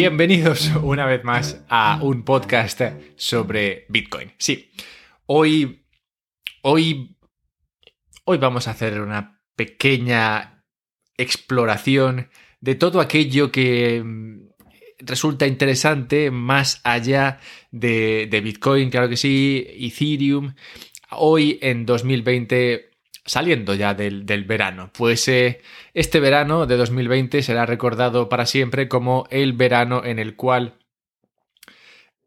Bienvenidos una vez más a un podcast sobre Bitcoin. Sí, hoy, hoy, hoy vamos a hacer una pequeña exploración de todo aquello que mm, resulta interesante más allá de, de Bitcoin, claro que sí, Ethereum. Hoy en 2020 saliendo ya del, verano. Pues eh, este verano de 2020 será recordado para siempre como el verano en el cual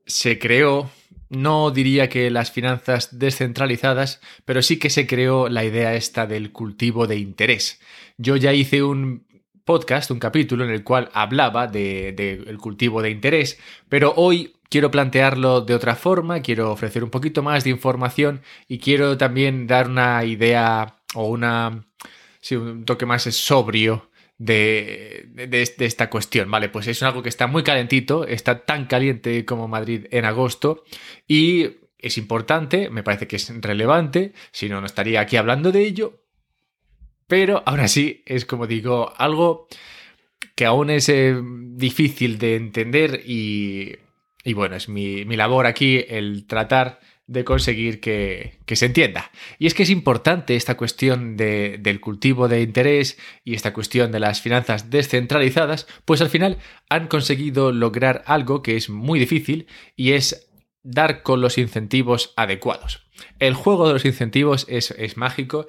se creó, no diría que las finanzas descentralizadas, pero sí que se creó la idea esta del cultivo de interés. Yo ya hice un podcast, un capítulo en el cual hablaba del de, cultivo de interés, pero hoy quiero plantearlo de otra forma, quiero ofrecer un poquito más de información y quiero también dar una idea o una, sí, un toque más sobrio de, esta cuestión, ¿vale? Pues es algo que está muy calentito, está tan caliente como Madrid en agosto y es importante, me parece que es relevante, si no, no estaría aquí hablando de ello, pero ahora sí es como digo, algo que aún es eh, difícil de entender y y bueno, es mi, labor aquí el tratar de conseguir que, se entienda. Y es que es importante esta cuestión del cultivo de interés y esta cuestión de las finanzas descentralizadas, pues al final han conseguido lograr algo que es muy difícil y es dar con los incentivos adecuados. El juego de los incentivos es, es mágico.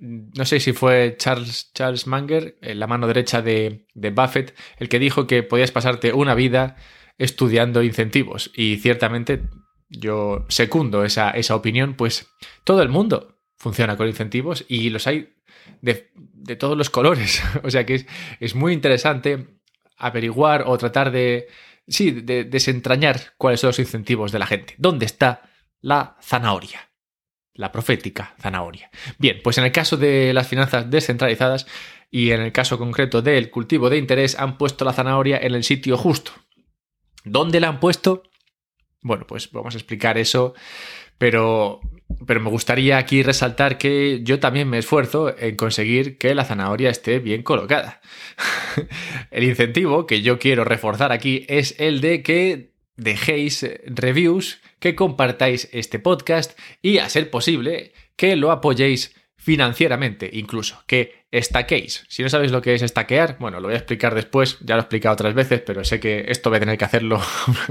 No sé si fue Charles, Charles Munger, la mano derecha de, de Buffett, el que dijo que podías pasarte una vida estudiando incentivos. Y ciertamente yo secundo esa, esa opinión, pues todo el mundo funciona con incentivos y los hay de, todos los colores. o sea que es, es, muy interesante averiguar o tratar de, sí, de desentrañar cuáles son los incentivos de la gente. ¿Dónde está la zanahoria? La profética zanahoria. Bien, pues en el caso de las finanzas descentralizadas y en el caso concreto del cultivo de interés han puesto la zanahoria en el sitio justo. ¿Dónde la han puesto? Bueno, pues vamos a explicar eso, pero, pero me gustaría aquí resaltar que yo también me esfuerzo en conseguir que la zanahoria esté bien colocada. el incentivo que yo quiero reforzar aquí es el de que dejéis reviews, que compartáis este podcast y, a ser posible, que lo apoyéis financieramente incluso, que estaquéis. Si no sabéis lo que es estaquear, bueno, lo voy a explicar después, ya lo he explicado otras veces, pero sé que esto voy a tener que hacerlo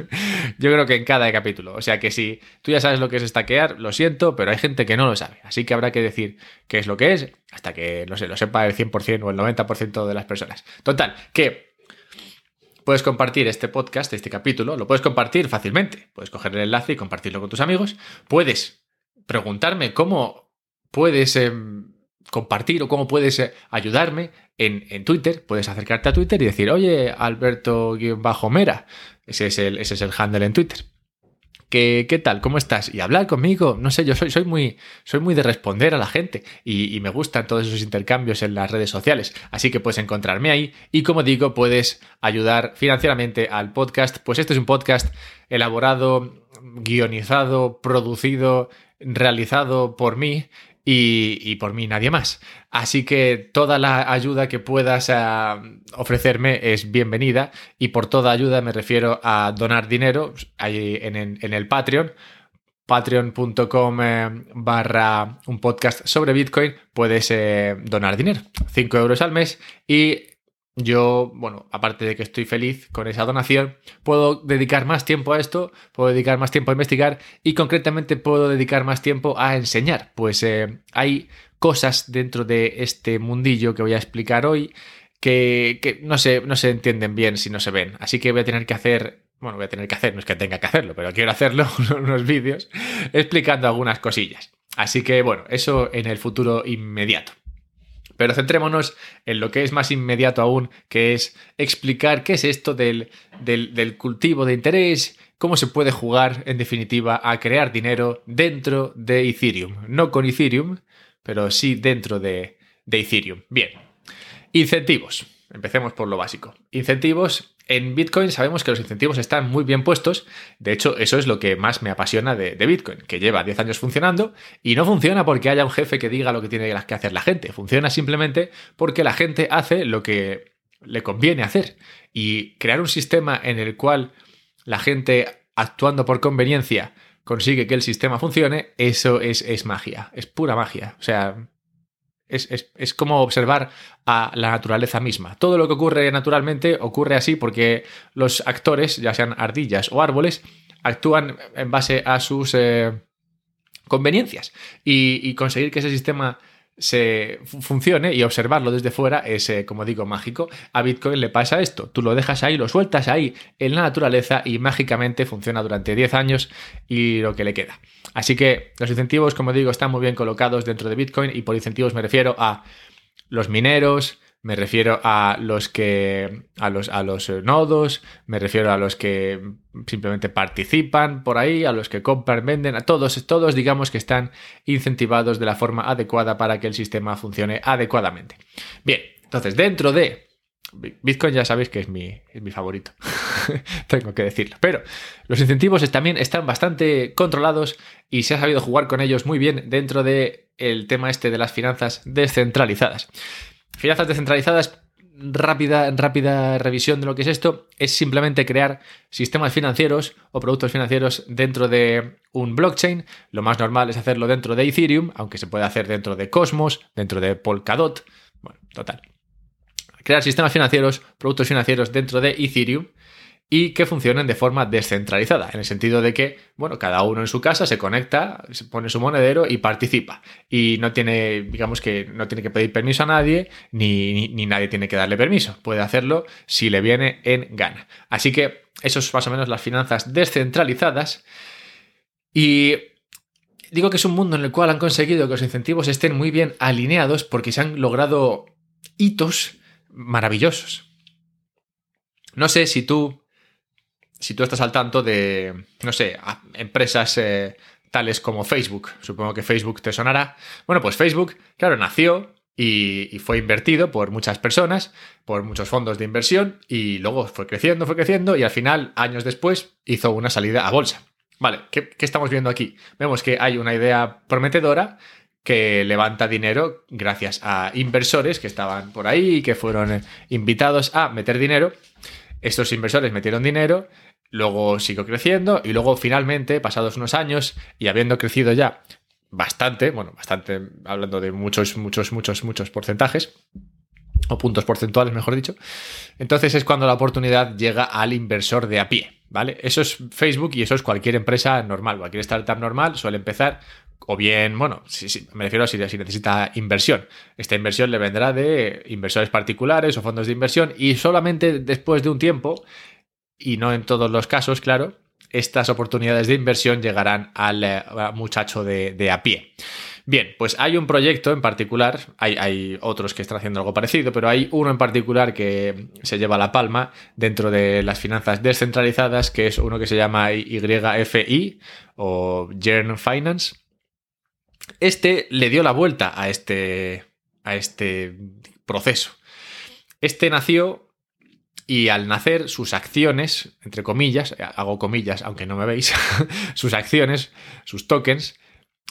yo creo que en cada capítulo. O sea que si tú ya sabes lo que es estaquear, lo siento, pero hay gente que no lo sabe. Así que habrá que decir qué es lo que es hasta que, no sé, lo sepa el 100% o el 90% de las personas. Total, que puedes compartir este podcast, este capítulo, lo puedes compartir fácilmente. Puedes coger el enlace y compartirlo con tus amigos. Puedes preguntarme cómo puedes em, compartir o cómo puedes eh, ayudarme en, Twitter. Puedes acercarte a Twitter y decir, oye, Alberto-Mera. Ese es el, ese es el handle en Twitter. ¿Qué, ¿Qué, tal? ¿Cómo estás? Y hablar conmigo. No sé, yo soy, soy, muy, soy muy de responder a la gente y, y, me gustan todos esos intercambios en las redes sociales. Así que puedes encontrarme ahí y como digo, puedes ayudar financieramente al podcast. Pues este es un podcast elaborado, guionizado, producido, realizado por mí y, por mí nadie más. Así que toda la ayuda que puedas eh, ofrecerme es bienvenida y por toda ayuda me refiero a donar dinero ahí en, el Patreon patreon.com eh, barra un podcast sobre Bitcoin puedes eh, donar dinero, 5 euros al mes y yo, bueno, aparte de que estoy feliz con esa donación, puedo dedicar más tiempo a esto, puedo dedicar más tiempo a investigar y concretamente puedo dedicar más tiempo a enseñar. Pues eh, hay cosas dentro de este mundillo que voy a explicar hoy que, no, se, no se entienden bien si no se ven. Así que voy a tener que hacer bueno, voy a tener que hacer, no es que tenga que hacerlo, pero quiero hacerlo, unos vídeos explicando algunas cosillas. Así que bueno, eso en el futuro inmediato. Pero centrémonos en lo que es más inmediato aún, que es explicar qué es esto del, cultivo de interés, cómo se puede jugar, en definitiva, a crear dinero dentro de Ethereum. No con Ethereum, pero sí dentro de, de Ethereum. Bien. Incentivos. Empecemos por lo básico. Incentivos en Bitcoin sabemos que los incentivos están muy bien puestos. De hecho, eso es lo que más me apasiona de, Bitcoin, que lleva 10 años funcionando y no funciona porque haya un jefe que diga lo que tiene que hacer la gente. Funciona simplemente porque la gente hace lo que le conviene hacer. Y crear un sistema en el cual la gente actuando por conveniencia consigue que el sistema funcione, eso es, es magia, es pura magia. O sea, es, es, es, como observar a la naturaleza misma. Todo lo que ocurre naturalmente ocurre así porque los actores, ya sean ardillas o árboles, actúan en base a sus eh, conveniencias. Y, y, conseguir que ese sistema se funcione y observarlo desde fuera es, eh, como digo, mágico. A Bitcoin le pasa esto. Tú lo dejas ahí, lo sueltas ahí en la naturaleza y mágicamente funciona durante 10 años y lo que le queda. Así que los incentivos, como digo, están muy bien colocados dentro de Bitcoin y por incentivos me refiero a los mineros, me refiero a los que a los, a los nodos, me refiero a los que simplemente participan por ahí, a los que compran, venden, a todos, todos digamos que están incentivados de la forma adecuada para que el sistema funcione adecuadamente. Bien, entonces dentro de Bitcoin ya sabéis que es mi, es mi favorito, tengo que decirlo, pero los incentivos también están bastante controlados y se ha sabido jugar con ellos muy bien dentro del el tema este de las finanzas descentralizadas. Finanzas descentralizadas, rápida, rápida revisión de lo que es esto, es simplemente crear sistemas financieros o productos financieros dentro de un blockchain. Lo más normal es hacerlo dentro de Ethereum, aunque se puede hacer dentro de Cosmos, dentro de Polkadot. Bueno, total. Crear sistemas financieros, productos financieros dentro de Ethereum y que funcionen de forma descentralizada, en el sentido de que, bueno, cada uno en su casa se conecta, se pone su monedero y participa. Y no tiene, digamos que no tiene que pedir permiso a nadie, ni, ni, nadie tiene que darle permiso. Puede hacerlo si le viene en gana. Así que eso es más o menos las finanzas descentralizadas. Y digo que es un mundo en el cual han conseguido que los incentivos estén muy bien alineados porque se han logrado hitos maravillosos. No sé si tú si tú estás al tanto de, no sé, empresas eh, tales como Facebook, supongo que Facebook te sonará. Bueno, pues Facebook, claro, nació y, fue invertido por muchas personas, por muchos fondos de inversión y luego fue creciendo, fue creciendo y al final, años después, hizo una salida a bolsa. Vale, ¿qué, qué estamos viendo aquí? Vemos que hay una idea prometedora que levanta dinero gracias a inversores que estaban por ahí y que fueron invitados a meter dinero. Estos inversores metieron dinero luego siguió creciendo y luego finalmente, pasados unos años y habiendo crecido ya bastante, bueno, bastante, hablando de muchos, muchos, muchos, muchos porcentajes, o puntos porcentuales, mejor dicho, entonces es cuando la oportunidad llega al inversor de a pie, ¿vale? Eso es Facebook y eso es cualquier empresa normal, cualquier startup normal suele empezar o bien, bueno, me refiero a si, necesita inversión. Esta inversión le vendrá de inversores particulares o fondos de inversión y solamente después de un tiempo y no en todos los casos, claro, estas oportunidades de inversión llegarán al, eh, muchacho de, a pie. Bien, pues hay un proyecto en particular, hay, hay, otros que están haciendo algo parecido, pero hay uno en particular que se lleva la palma dentro de las finanzas descentralizadas, que es uno que se llama YFI o Jern Finance. Este le dio la vuelta a este, a este proceso. Este nació y al nacer sus acciones, entre comillas, hago comillas aunque no me veis, sus acciones, sus tokens,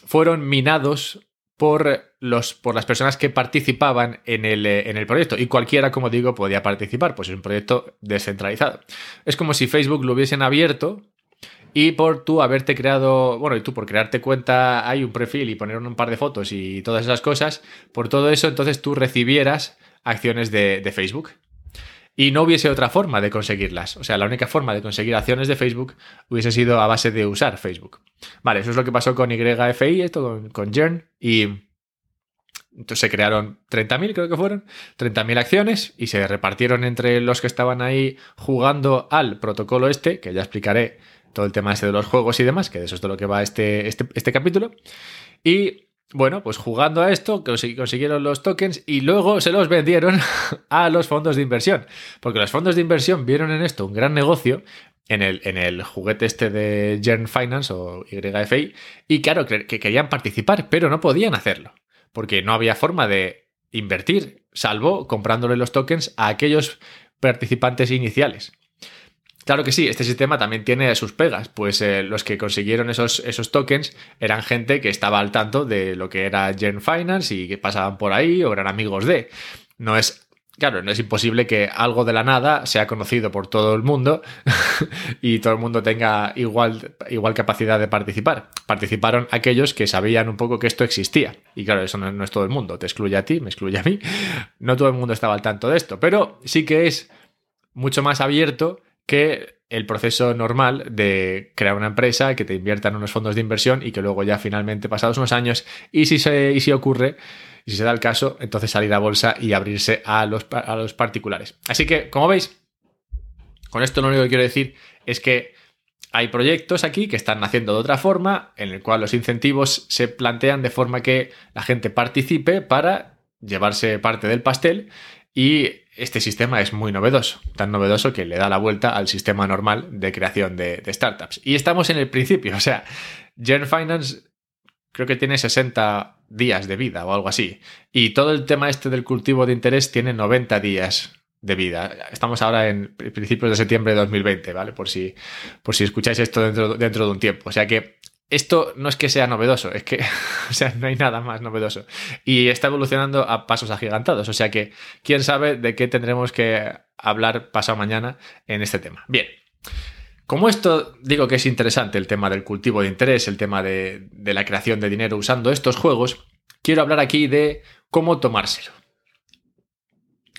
fueron minados por, los, por las personas que participaban en el, eh, en el proyecto. Y cualquiera, como digo, podía participar, pues es un proyecto descentralizado. Es como si Facebook lo hubiesen abierto y por tú haberte creado, bueno, y tú por crearte cuenta hay un perfil y poner un par de fotos y todas esas cosas, por todo eso entonces tú recibieras acciones de Facebook y no hubiese otra forma de conseguirlas. O sea, la única forma de conseguir acciones de Facebook hubiese sido a base de usar Facebook. Vale, eso es lo que pasó con YFI, esto con, Jern, y entonces se crearon 30.000, creo que fueron, 30.000 acciones y se repartieron entre los que estaban ahí jugando al protocolo este, que ya explicaré todo el tema este de los juegos y demás, que de eso es de lo que va este, este, este capítulo. Y bueno, pues jugando a esto consiguieron los tokens y luego se los vendieron a los fondos de inversión. Porque los fondos de inversión vieron en esto un gran negocio en el, en el juguete este de Jern Finance o YFI y claro, que querían participar, pero no podían hacerlo. Porque no había forma de invertir, salvo comprándole los tokens a aquellos participantes iniciales. Claro que sí, este sistema también tiene sus pegas, pues eh, los que consiguieron esos, esos tokens eran gente que estaba al tanto de lo que era Gen Finance y que pasaban por ahí o eran amigos de. No es claro, no es imposible que algo de la nada sea conocido por todo el mundo y todo el mundo tenga igual, igual capacidad de participar. Participaron aquellos que sabían un poco que esto existía. Y claro, eso no, es todo el mundo. Te excluye a ti, me excluye a mí. No todo el mundo estaba al tanto de esto, pero sí que es mucho más abierto que el proceso normal de crear una empresa, que te inviertan unos fondos de inversión y que luego ya finalmente, pasados unos años, y si, se, y si ocurre, y si se da el caso, entonces salir a bolsa y abrirse a los, a los particulares. Así que, como veis, con esto lo único que quiero decir es que hay proyectos aquí que están naciendo de otra forma, en el cual los incentivos se plantean de forma que la gente participe para llevarse parte del pastel y este sistema es muy novedoso, tan novedoso que le da la vuelta al sistema normal de creación de, startups. Y estamos en el principio, o sea, Gen Finance creo que tiene 60 días de vida o algo así. Y todo el tema este del cultivo de interés tiene 90 días de vida. Estamos ahora en principios de septiembre de 2020, ¿vale? Por si, por si escucháis esto dentro, dentro de un tiempo. O sea que esto no es que sea novedoso, es que o sea, no hay nada más novedoso. Y está evolucionando a pasos agigantados. O sea que quién sabe de qué tendremos que hablar pasado mañana en este tema. Bien. Como esto digo que es interesante el tema del cultivo de interés, el tema de, la creación de dinero usando estos juegos, quiero hablar aquí de cómo tomárselo.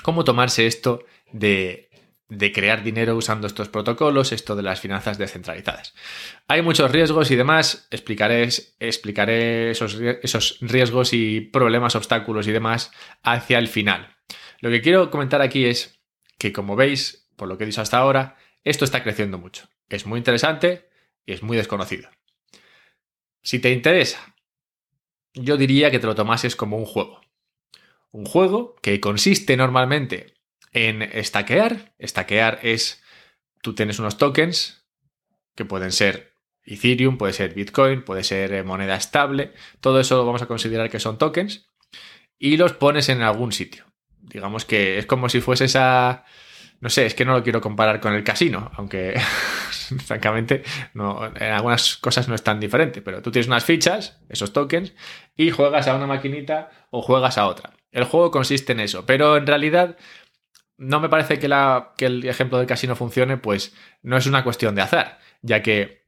Cómo tomarse esto de, de crear dinero usando estos protocolos, esto de las finanzas descentralizadas. Hay muchos riesgos y demás, explicaré, explicaré esos, esos riesgos y problemas, obstáculos y demás hacia el final. Lo que quiero comentar aquí es que, como veis, por lo que he dicho hasta ahora, esto está creciendo mucho. Es muy interesante y es muy desconocido. Si te interesa, yo diría que te lo tomases como un juego. Un juego que consiste normalmente en estaquear. Estaquear es, tú tienes unos tokens que pueden ser Ethereum, puede ser Bitcoin, puede ser eh, moneda estable. Todo eso vamos a considerar que son tokens y los pones en algún sitio. Digamos que es como si fueses a no sé, es que no lo quiero comparar con el casino, aunque francamente no, en algunas cosas no es tan diferente, pero tú tienes unas fichas, esos tokens, y juegas a una maquinita o juegas a otra. El juego consiste en eso, pero en realidad no me parece que, el ejemplo del casino funcione, pues no es una cuestión de azar, ya que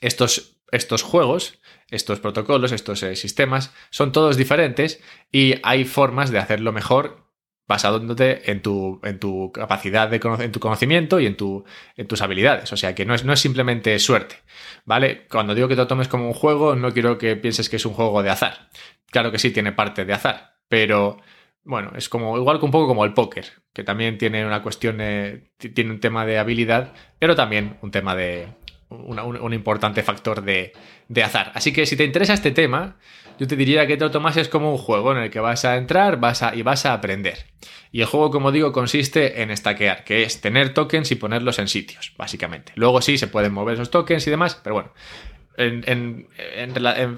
estos, juegos, estos protocolos, estos eh, sistemas, son todos diferentes y hay formas de hacerlo mejor basándote en tu, en tu capacidad de en tu conocimiento y en, tu, en tus habilidades. O sea que no es, no es simplemente suerte, ¿vale? Cuando digo que te lo tomes como un juego, no quiero que pienses que es un juego de azar. Claro que sí tiene parte de azar, pero bueno, es como igual que un poco como el póker, que también tiene una cuestión, tiene un tema de habilidad, pero también un tema de, un, importante factor de, de, azar. Así que si te interesa este tema, yo te diría que te lo tomases como un juego en el que vas a entrar vas a, y vas a aprender. Y el juego, como digo, consiste en stackear, que es tener tokens y ponerlos en sitios, básicamente. Luego sí se pueden mover esos tokens y demás, pero bueno, en,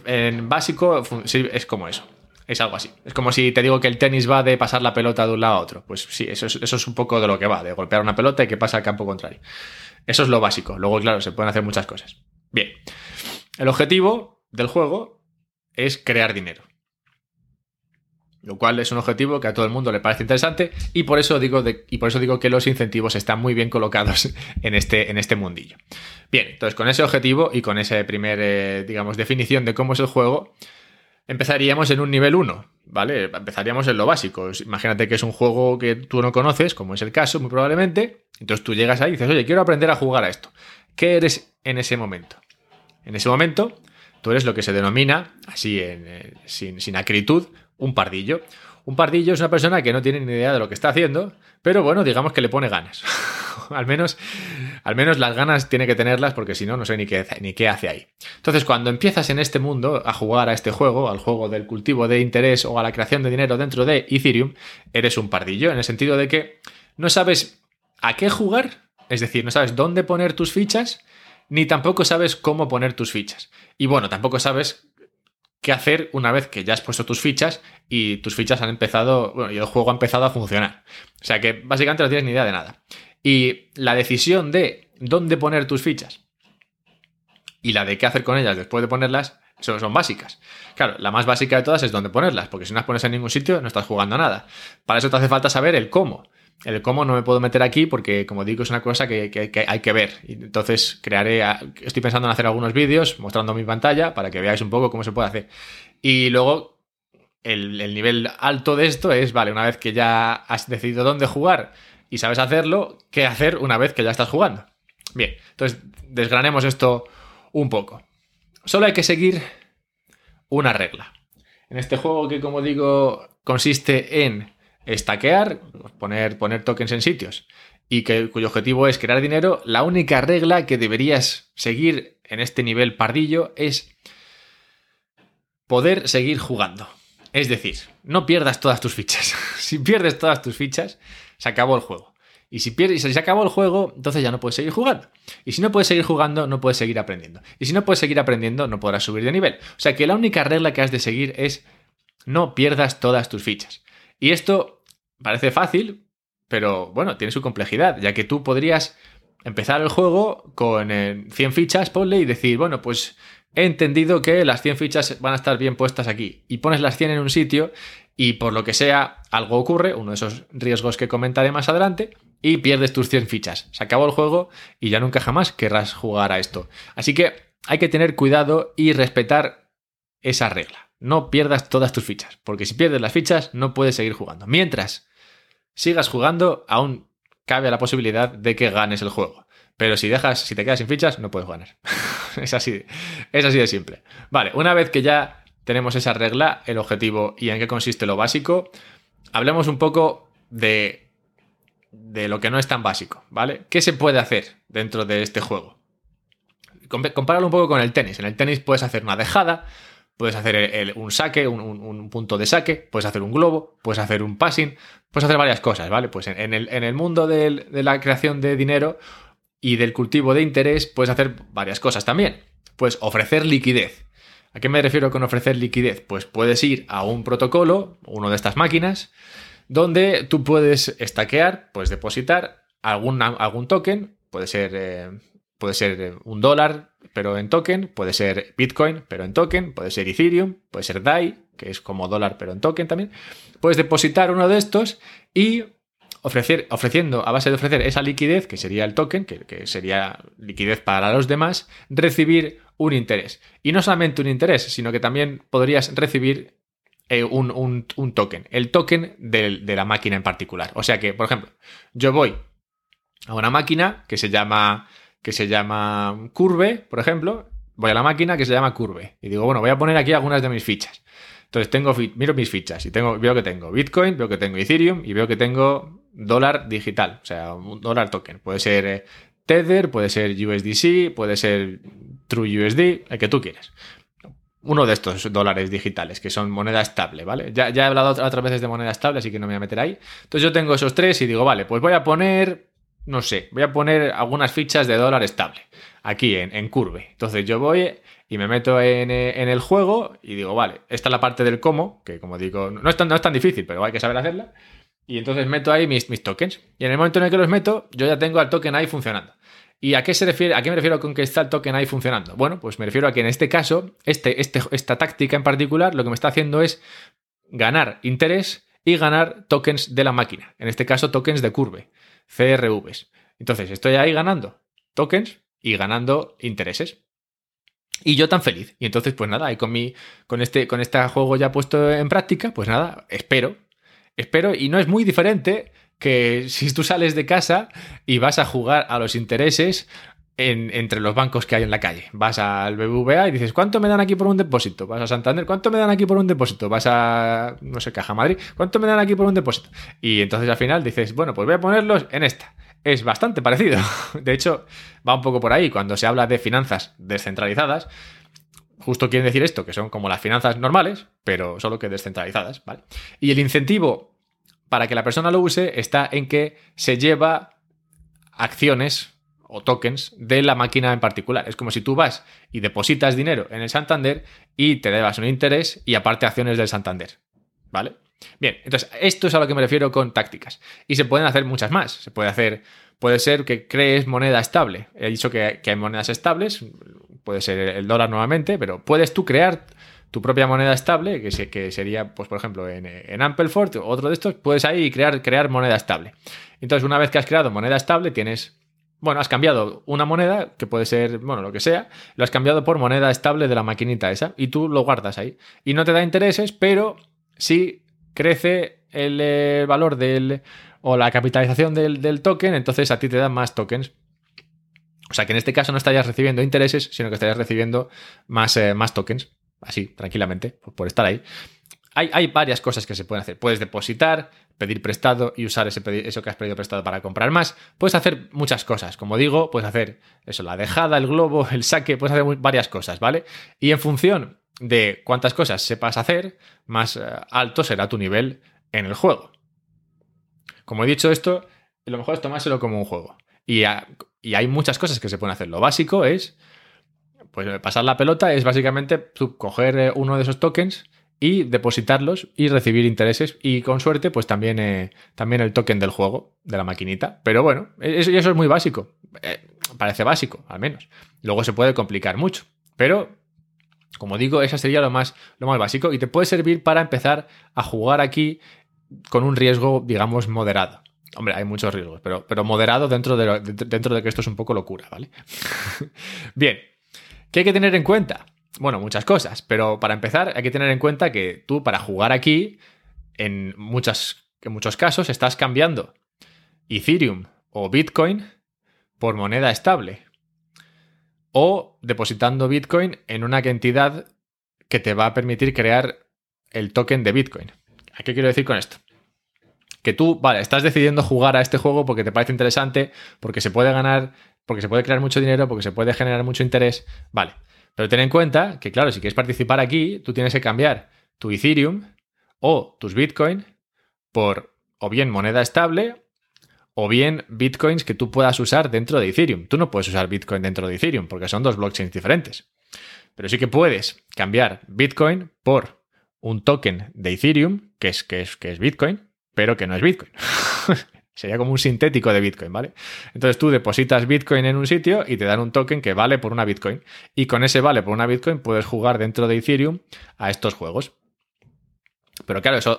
en básico sí, es como eso. Es algo así. Es como si te digo que el tenis va de pasar la pelota de un lado a otro. Pues sí, eso es, eso es un poco de lo que va, de golpear una pelota y que pasa al campo contrario. Eso es lo básico. Luego, claro, se pueden hacer muchas cosas. Bien. El objetivo del juego es crear dinero. Lo cual es un objetivo que a todo el mundo le parece interesante y por eso digo, y por eso digo que los incentivos están muy bien colocados en este, en este mundillo. Bien, entonces con ese objetivo y con esa primera, eh, digamos, definición de cómo es el juego, empezaríamos en un nivel 1, ¿vale? Empezaríamos en lo básico. Imagínate que es un juego que tú no conoces, como es el caso, muy probablemente. Entonces tú llegas ahí y dices, oye, quiero aprender a jugar a esto. ¿Qué eres en ese momento? En ese momento, tú eres lo que se denomina, así eh, sin, sin acritud, un pardillo. Un pardillo es una persona que no tiene ni idea de lo que está haciendo, pero bueno, digamos que le pone ganas. al, menos, al menos las ganas tiene que tenerlas porque si no, no sé ni qué, ni qué hace ahí. Entonces, cuando empiezas en este mundo a jugar a este juego, al juego del cultivo de interés o a la creación de dinero dentro de Ethereum, eres un pardillo, en el sentido de que no sabes a qué jugar, es decir, no sabes dónde poner tus fichas, ni tampoco sabes cómo poner tus fichas. Y bueno, tampoco sabes qué hacer una vez que ya has puesto tus fichas y tus fichas han empezado, bueno, y el juego ha empezado a funcionar. O sea que básicamente no tienes ni idea de nada. Y la decisión de dónde poner tus fichas y la de qué hacer con ellas después de ponerlas Son, básicas. Claro, la más básica de todas es dónde ponerlas, porque si no las pones en ningún sitio no estás jugando nada. Para eso te hace falta saber el cómo. El cómo no me puedo meter aquí porque, como digo, es una cosa que, hay que ver. Entonces, crearé. Estoy pensando en hacer algunos vídeos mostrando mi pantalla para que veáis un poco cómo se puede hacer. Y luego, el nivel alto de esto es, vale, una vez que ya has decidido dónde jugar y sabes hacerlo, ¿qué hacer una vez que ya estás jugando? Bien, entonces desgranemos esto un poco. Solo hay que seguir una regla. En este juego que, como digo, consiste en estaquear, poner, poner tokens en sitios y que, cuyo objetivo es crear dinero, la única regla que deberías seguir en este nivel pardillo es poder seguir jugando. Es decir, no pierdas todas tus fichas. si pierdes todas tus fichas, se acabó el juego. Y si pierdes, si se acabó el juego, entonces ya no puedes seguir jugando. Y si no puedes seguir jugando, no puedes seguir aprendiendo. Y si no puedes seguir aprendiendo, no podrás subir de nivel. O sea que la única regla que has de seguir es no pierdas todas tus fichas. Y esto parece fácil, pero bueno, tiene su complejidad, ya que tú podrías empezar el juego con 100 eh, fichas, ponle y decir, bueno, pues he entendido que las 100 fichas van a estar bien puestas aquí. Y pones las 100 en un sitio y por lo que sea, algo ocurre, uno de esos riesgos que comentaré más adelante, y pierdes tus 100 fichas. Se acabó el juego y ya nunca jamás querrás jugar a esto. Así que hay que tener cuidado y respetar esa regla. No pierdas todas tus fichas, porque si pierdes las fichas no puedes seguir jugando. Mientras sigas jugando, aún cabe la posibilidad de que ganes el juego. Pero si dejas, si te quedas sin fichas, no puedes ganar. es, así, es así de simple. Vale, una vez que ya tenemos esa regla, el objetivo y en qué consiste lo básico, hablemos un poco de de lo que no es tan básico, ¿vale? ¿Qué se puede hacer dentro de este juego? Compáralo un poco con el tenis. En el tenis puedes hacer una dejada, puedes hacer un saque, un, punto de saque, puedes hacer un globo, puedes hacer un passing, puedes hacer varias cosas, ¿vale? Pues en, el, en el, mundo de la creación de dinero y del cultivo de interés puedes hacer varias cosas también. Puedes ofrecer liquidez. ¿A qué me refiero con ofrecer liquidez? Pues puedes ir a un protocolo, uno de estas máquinas, donde tú puedes estaquear, puedes depositar algún, algún token, puede ser, eh, puede ser eh, un dólar, pero en token, puede ser Bitcoin, pero en token, puede ser Ethereum, puede ser DAI, que es como dólar, pero en token también. Puedes depositar uno de estos y ofrecer, ofreciendo, a base de ofrecer esa liquidez, que sería el token, que, que, sería liquidez para los demás, recibir un interés. Y no solamente un interés, sino que también podrías recibir eh, un, token, el token de, la máquina en particular. O sea que, por ejemplo, yo voy a una máquina que se llama, que se llama Curve, por ejemplo, voy a la máquina que se llama Curve y digo, bueno, voy a poner aquí algunas de mis fichas. Entonces tengo, miro mis fichas y tengo, veo que tengo Bitcoin, veo que tengo Ethereum y veo que tengo dólar digital, o sea, un dólar token. Puede ser eh, Tether, puede ser USDC, puede ser TrueUSD, el que tú quieras uno de estos dólares digitales, que son moneda estable, ¿vale? Ya, he hablado otras veces de moneda estable, así que no me voy a meter ahí. Entonces yo tengo esos tres y digo, vale, pues voy a poner, no sé, voy a poner algunas fichas de dólar estable aquí en, Curve. Entonces yo voy y me meto en, el juego y digo, vale, esta es la parte del cómo, que como digo, no es tan, no es tan difícil, pero hay que saber hacerla. Y entonces meto ahí mis, mis tokens. Y en el momento en el que los meto, yo ya tengo al token ahí funcionando. ¿Y a qué se refiere? ¿A qué me refiero con que está el token ahí funcionando? Bueno, pues me refiero a que en este caso, este, este, esta táctica en particular, lo que me está haciendo es ganar interés y ganar tokens de la máquina. En este caso, tokens de curve, CRVs. Entonces, estoy ahí ganando tokens y ganando intereses. Y yo tan feliz. Y entonces, pues nada, ahí con mi. Con este, con este juego ya puesto en práctica, pues nada, espero. Espero. Y no es muy diferente que si tú sales de casa y vas a jugar a los intereses entre los bancos que hay en la calle. Vas al BBVA y dices, ¿cuánto me dan aquí por un depósito? Vas a Santander, ¿cuánto me dan aquí por un depósito? Vas a, no sé, Caja Madrid, ¿cuánto me dan aquí por un depósito? Y entonces al final dices, bueno, pues voy a ponerlos en esta. Es bastante parecido. De hecho, va un poco por ahí. Cuando se habla de finanzas descentralizadas, justo quieren decir esto, que son como las finanzas normales, pero solo que descentralizadas, ¿vale? Y el incentivo para que la persona lo use está en que se lleva acciones o tokens de la máquina en particular. Es como si tú vas y depositas dinero en el Santander y te debas un interés y aparte acciones del Santander. ¿Vale? Bien, entonces esto es a lo que me refiero con tácticas. Y se pueden hacer muchas más. Se puede hacer, puede ser que crees moneda estable. He dicho que, que hay monedas estables, puede ser el dólar nuevamente, pero puedes tú crear tu propia moneda estable, que, que sería, pues por ejemplo, en, en Ampleford, otro de estos, puedes ahí crear, crear moneda estable. Entonces, una vez que has creado moneda estable, tienes bueno, has cambiado una moneda, que puede ser, bueno, lo que sea, lo has cambiado por moneda estable de la maquinita esa, y tú lo guardas ahí. Y no te da intereses, pero sí crece el eh, valor del, o la capitalización del, token, entonces a ti te dan más tokens. O sea que en este caso no estarías recibiendo intereses, sino que estarías recibiendo más, eh, más tokens, así, tranquilamente, por estar ahí. Hay, hay, varias cosas que se pueden hacer. Puedes depositar, pedir prestado y usar ese eso que has pedido prestado para comprar más. Puedes hacer muchas cosas. Como digo, puedes hacer eso, la dejada, el globo, el saque, puedes hacer varias cosas, ¿vale? Y en función de cuántas cosas sepas hacer, más eh, alto será tu nivel en el juego. Como he dicho esto, lo mejor es tomárselo como un juego. Y, y hay muchas cosas que se pueden hacer. Lo básico es, pues pasar la pelota es básicamente coger eh, uno de esos tokens y depositarlos y recibir intereses y con suerte pues también, eh, también el token del juego, de la maquinita. Pero bueno, eso, eso es muy básico. Eh, parece básico, al menos. Luego se puede complicar mucho. Pero, como digo, eso sería lo más, lo más básico y te puede servir para empezar a jugar aquí con un riesgo, digamos, moderado. Hombre, hay muchos riesgos, pero, pero moderado dentro de, dentro de que esto es un poco locura, ¿vale? Bien, ¿qué hay que tener en cuenta? bueno, muchas cosas, pero para empezar hay que tener en cuenta que tú para jugar aquí, en, muchas, muchos casos, estás cambiando Ethereum o Bitcoin por moneda estable o depositando Bitcoin en una entidad que te va a permitir crear el token de Bitcoin. ¿A qué quiero decir con esto? Que tú, vale, estás decidiendo jugar a este juego porque te parece interesante, porque se puede ganar, porque se puede crear mucho dinero, porque se puede generar mucho interés, vale. Pero ten en cuenta que, claro, si quieres participar aquí, tú tienes que cambiar tu Ethereum o tus Bitcoin por o bien moneda estable o bien Bitcoins que tú puedas usar dentro de Ethereum. Tú no puedes usar Bitcoin dentro de Ethereum porque son dos blockchains diferentes. Pero sí que puedes cambiar Bitcoin por un token de Ethereum, que es, que es, que es Bitcoin, pero que no es Bitcoin. Sería como un sintético de Bitcoin, ¿vale? Entonces tú depositas Bitcoin en un sitio y te dan un token que vale por una Bitcoin. Y con ese vale por una Bitcoin puedes jugar dentro de Ethereum a estos juegos. Pero claro, eso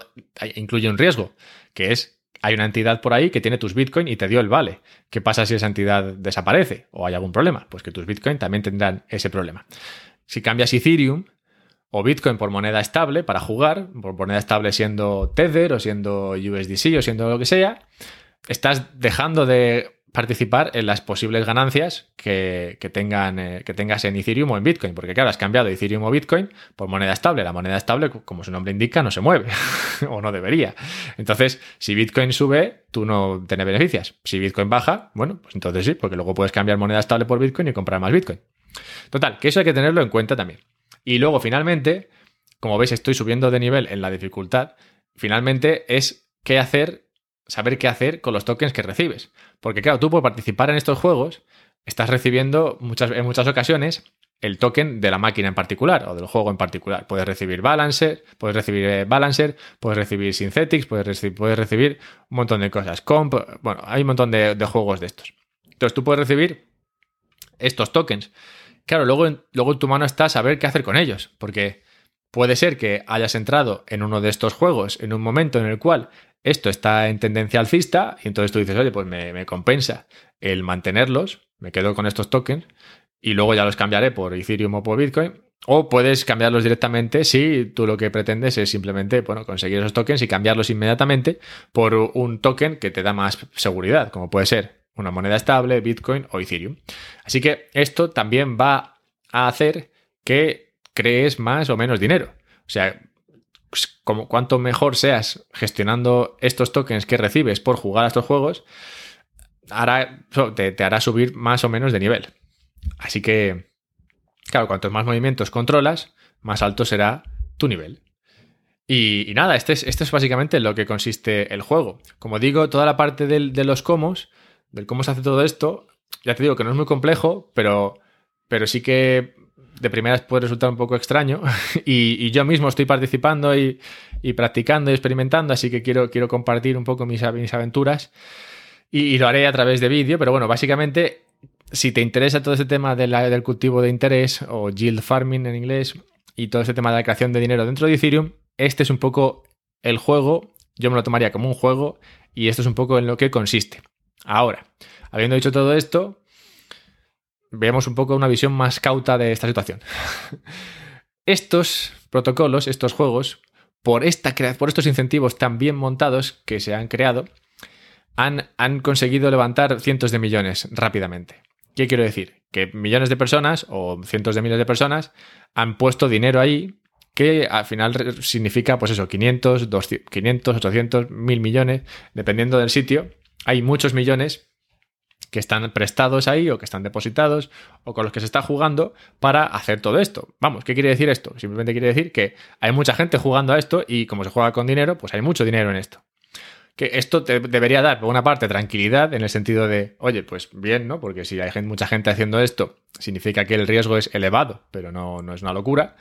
incluye un riesgo, que es, hay una entidad por ahí que tiene tus Bitcoin y te dio el vale. ¿Qué pasa si esa entidad desaparece o hay algún problema? Pues que tus Bitcoin también tendrán ese problema. Si cambias Ethereum o Bitcoin por moneda estable para jugar, por moneda estable siendo Tether o siendo USDC o siendo lo que sea, estás dejando de participar en las posibles ganancias que, tengan, eh, que tengas en Ethereum o en Bitcoin, porque claro, has cambiado Ethereum o Bitcoin por moneda estable. La moneda estable, como su nombre indica, no se mueve o no debería. Entonces, si Bitcoin sube, tú no te beneficias. Si Bitcoin baja, bueno, pues entonces sí, porque luego puedes cambiar moneda estable por Bitcoin y comprar más Bitcoin. Total, que eso hay que tenerlo en cuenta también. Y luego, finalmente, como veis, estoy subiendo de nivel en la dificultad. Finalmente es qué hacer saber qué hacer con los tokens que recibes. Porque claro, tú por participar en estos juegos estás recibiendo muchas, en muchas ocasiones el token de la máquina en particular o del juego en particular. Puedes recibir Balancer, puedes recibir eh, Balancer, puedes recibir Synthetics, puedes, puedes recibir un montón de cosas. Comp, bueno, hay un montón de, de, juegos de estos. Entonces tú puedes recibir estos tokens. Claro, luego, luego en tu mano está saber qué hacer con ellos, porque puede ser que hayas entrado en uno de estos juegos en un momento en el cual esto está en tendencia alcista y entonces tú dices, oye, pues me, compensa el mantenerlos, me quedo con estos tokens y luego ya los cambiaré por Ethereum o por Bitcoin. O puedes cambiarlos directamente si tú lo que pretendes es simplemente bueno, conseguir esos tokens y cambiarlos inmediatamente por un token que te da más seguridad, como puede ser una moneda estable, Bitcoin o Ethereum. Así que esto también va a hacer que crees más o menos dinero. O sea, pues, como cuanto mejor seas gestionando estos tokens que recibes por jugar a estos juegos, te, hará subir más o menos de nivel. Así que, claro, cuantos más movimientos controlas, más alto será tu nivel. Y, nada, este es, este es básicamente lo que consiste el juego. Como digo, toda la parte de los cómo, del cómo se hace todo esto, ya te digo que no es muy complejo, pero, pero sí que de primeras puede resultar un poco extraño y, yo mismo estoy participando y, practicando y experimentando, así que quiero, quiero compartir un poco mis, mis aventuras y, lo haré a través de vídeo, pero bueno, básicamente si te interesa todo ese tema del cultivo de interés o yield farming en inglés y todo ese tema de la creación de dinero dentro de Ethereum, este es un poco el juego, yo me lo tomaría como un juego y esto es un poco en lo que consiste. Ahora, habiendo dicho todo esto, veamos un poco una visión más cauta de esta situación. estos protocolos, estos juegos, por, esta, por estos incentivos tan bien montados que se han creado, han, han conseguido levantar cientos de millones rápidamente. ¿Qué quiero decir? Que millones de personas o cientos de miles de personas han puesto dinero ahí que al final significa, pues eso, 500, 200, 500, 800, 1000 millones, dependiendo del sitio. Hay muchos millones que están prestados ahí o que están depositados o con los que se está jugando para hacer todo esto. Vamos, ¿qué quiere decir esto? Simplemente quiere decir que hay mucha gente jugando a esto y como se juega con dinero, pues hay mucho dinero en esto. Que esto te debería dar, por una parte, tranquilidad en el sentido de, oye, pues bien, ¿no? Porque si hay mucha gente haciendo esto, significa que el riesgo es elevado, pero no, no es una locura.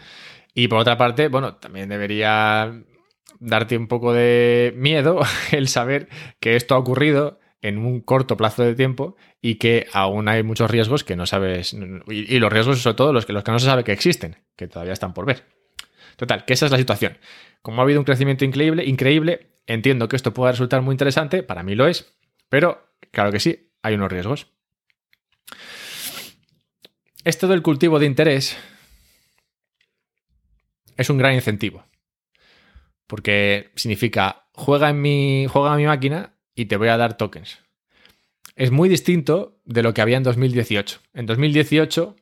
Y por otra parte, bueno, también debería darte un poco de miedo el saber que esto ha ocurrido en un corto plazo de tiempo y que aún hay muchos riesgos que no sabes, y, los riesgos sobre todo los que, los que no se sabe que existen, que todavía están por ver. Total, que esa es la situación. Como ha habido un crecimiento increíble, increíble, entiendo que esto pueda resultar muy interesante, para mí lo es, pero claro que sí, hay unos riesgos. Esto del cultivo de interés es un gran incentivo. Porque significa, juega en mi, juega en mi máquina y te voy a dar tokens. Es muy distinto de lo que había en 2018. En 2018,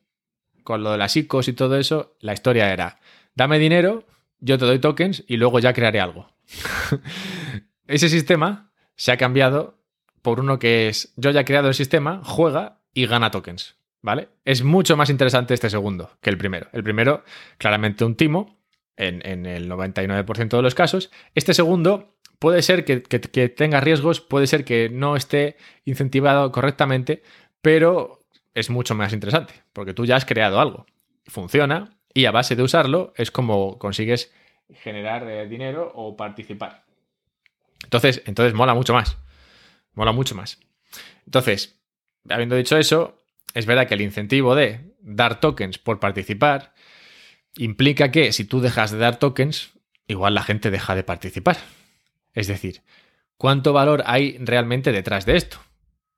con lo de las ICOs y todo eso, la historia era, dame dinero, yo te doy tokens y luego ya crearé algo. Ese sistema se ha cambiado por uno que es, yo ya he creado el sistema, juega y gana tokens. ¿Vale? Es mucho más interesante este segundo que el primero. El primero, claramente un timo, en, en el 99% de los casos. Este segundo puede ser que, tenga riesgos, puede ser que no esté incentivado correctamente, pero es mucho más interesante, porque tú ya has creado algo, funciona y a base de usarlo es como consigues generar eh, dinero o participar. Entonces, entonces mola mucho más. Mola mucho más. Entonces, habiendo dicho eso, es verdad que el incentivo de dar tokens por participar implica que si tú dejas de dar tokens, igual la gente deja de participar. Es decir, ¿cuánto valor hay realmente detrás de esto?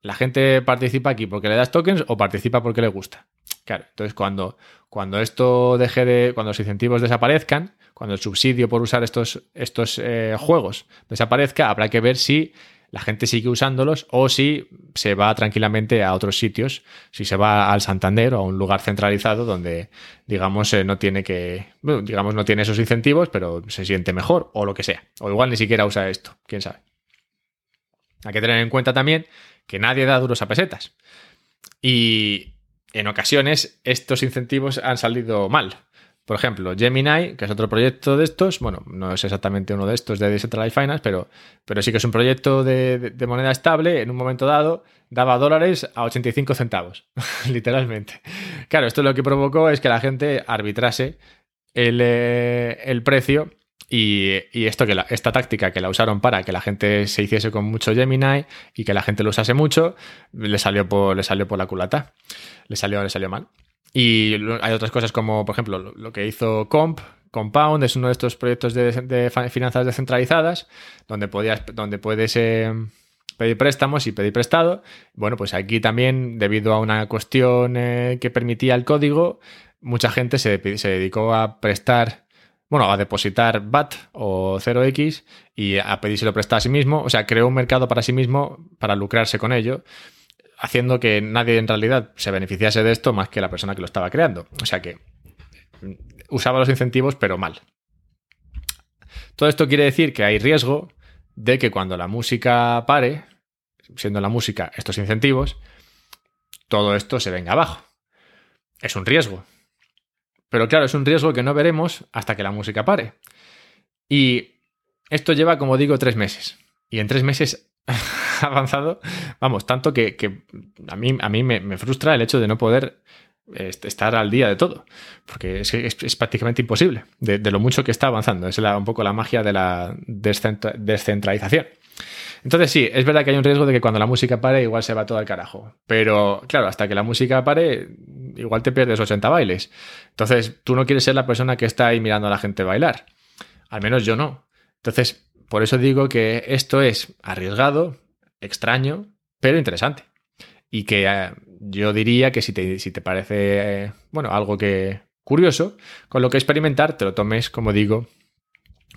¿La gente participa aquí porque le das tokens o participa porque le gusta? Claro, entonces cuando, cuando esto deje de. cuando los incentivos desaparezcan, cuando el subsidio por usar estos, estos eh, juegos desaparezca, habrá que ver si la gente sigue usándolos o si se va tranquilamente a otros sitios, si se va al Santander o a un lugar centralizado donde, digamos, eh, no tiene que, digamos, no tiene esos incentivos, pero se siente mejor o lo que sea. O igual ni siquiera usa esto, quién sabe. Hay que tener en cuenta también que nadie da duros a pesetas. Y en ocasiones estos incentivos han salido mal. Por ejemplo, Gemini, que es otro proyecto de estos, bueno, no es exactamente uno de estos de Decentralized Finance, pero, pero sí que es un proyecto de, moneda estable, en un momento dado daba dólares a 85 centavos, literalmente. Claro, esto lo que provocó es que la gente arbitrase el, eh, precio y, esto que esta táctica que la usaron para que la gente se hiciese con mucho Gemini y que la gente lo usase mucho, le salió por, le salió por la culata. Le salió, le salió mal. Y hay otras cosas como, por ejemplo, lo que hizo Comp, Compound, es uno de estos proyectos de, finanzas descentralizadas, donde, podías, donde puedes eh, pedir préstamos y pedir prestado. Bueno, pues aquí también, debido a una cuestión eh, que permitía el código, mucha gente se, se dedicó a prestar bueno, a depositar BAT o 0x y a pedírselo prestado a sí mismo. O sea, creó un mercado para sí mismo para lucrarse con ello haciendo que nadie en realidad se beneficiase de esto más que la persona que lo estaba creando. O sea que mm, usaba los incentivos, pero mal. Todo esto quiere decir que hay riesgo de que cuando la música pare, siendo la música estos incentivos, todo esto se venga abajo. Es un riesgo. Pero claro, es un riesgo que no veremos hasta que la música pare. Y esto lleva, como digo, tres meses. Y en tres meses avanzado, vamos, tanto que, a mí, a mí me, frustra el hecho de no poder estar al día de todo, porque es, es, prácticamente imposible de, lo mucho que está avanzando. Es un poco la magia de la descentralización. Entonces sí, es verdad que hay un riesgo de que cuando la música pare igual se va todo al carajo. Pero claro, hasta que la música pare igual te pierdes 80 bailes. Entonces tú no quieres ser la persona que está ahí mirando a la gente bailar. Al menos yo no. Entonces, por eso digo que esto es arriesgado, extraño, pero interesante. Y que eh, yo diría que si te, si te parece, eh, bueno, algo que curioso, con lo que experimentar, te lo tomes, como digo,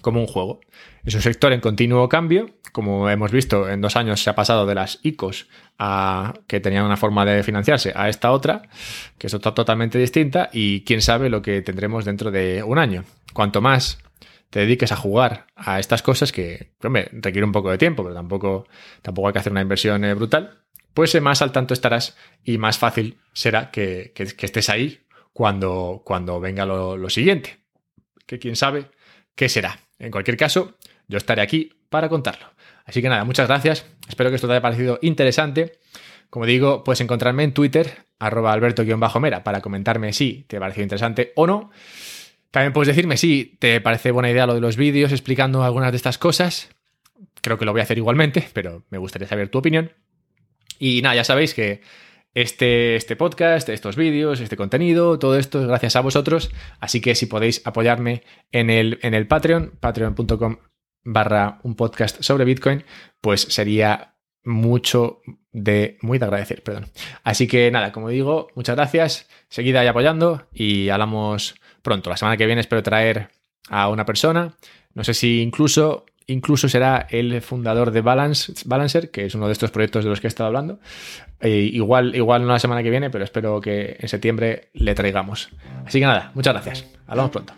como un juego. Es un sector en continuo cambio. Como hemos visto, en dos años se ha pasado de las ICOs a que tenían una forma de financiarse a esta otra, que es otra totalmente distinta, y quién sabe lo que tendremos dentro de un año. Cuanto más te dediques a jugar a estas cosas, que requiere un poco de tiempo, pero tampoco, tampoco hay que hacer una inversión eh, brutal, pues eh, más al tanto estarás y más fácil será que, estés ahí cuando, cuando venga lo, lo siguiente. Que quién sabe qué será. En cualquier caso, yo estaré aquí para contarlo. Así que nada, muchas gracias. Espero que esto te haya parecido interesante. Como digo, puedes encontrarme en Twitter, arroba alberto-mera, para comentarme si te ha parecido interesante o no. También puedes decirme si te parece buena idea lo de los vídeos explicando algunas de estas cosas. Creo que lo voy a hacer igualmente, pero me gustaría saber tu opinión. Y nada, ya sabéis que este, este podcast, estos vídeos, este contenido, todo esto es gracias a vosotros. Así que si podéis apoyarme en el, en el Patreon, patreon.com barra un podcast sobre Bitcoin, pues sería mucho de, muy de agradecer, perdón. Así que nada, como digo, muchas gracias, seguid ahí apoyando y hablamos pronto. La semana que viene espero traer a una persona, no sé si incluso Incluso será el fundador de Balance, Balancer, que es uno de estos proyectos de los que he estado hablando. Eh, igual, igual no la semana que viene, pero espero que en septiembre le traigamos. Así que nada, muchas gracias. Hablamos pronto.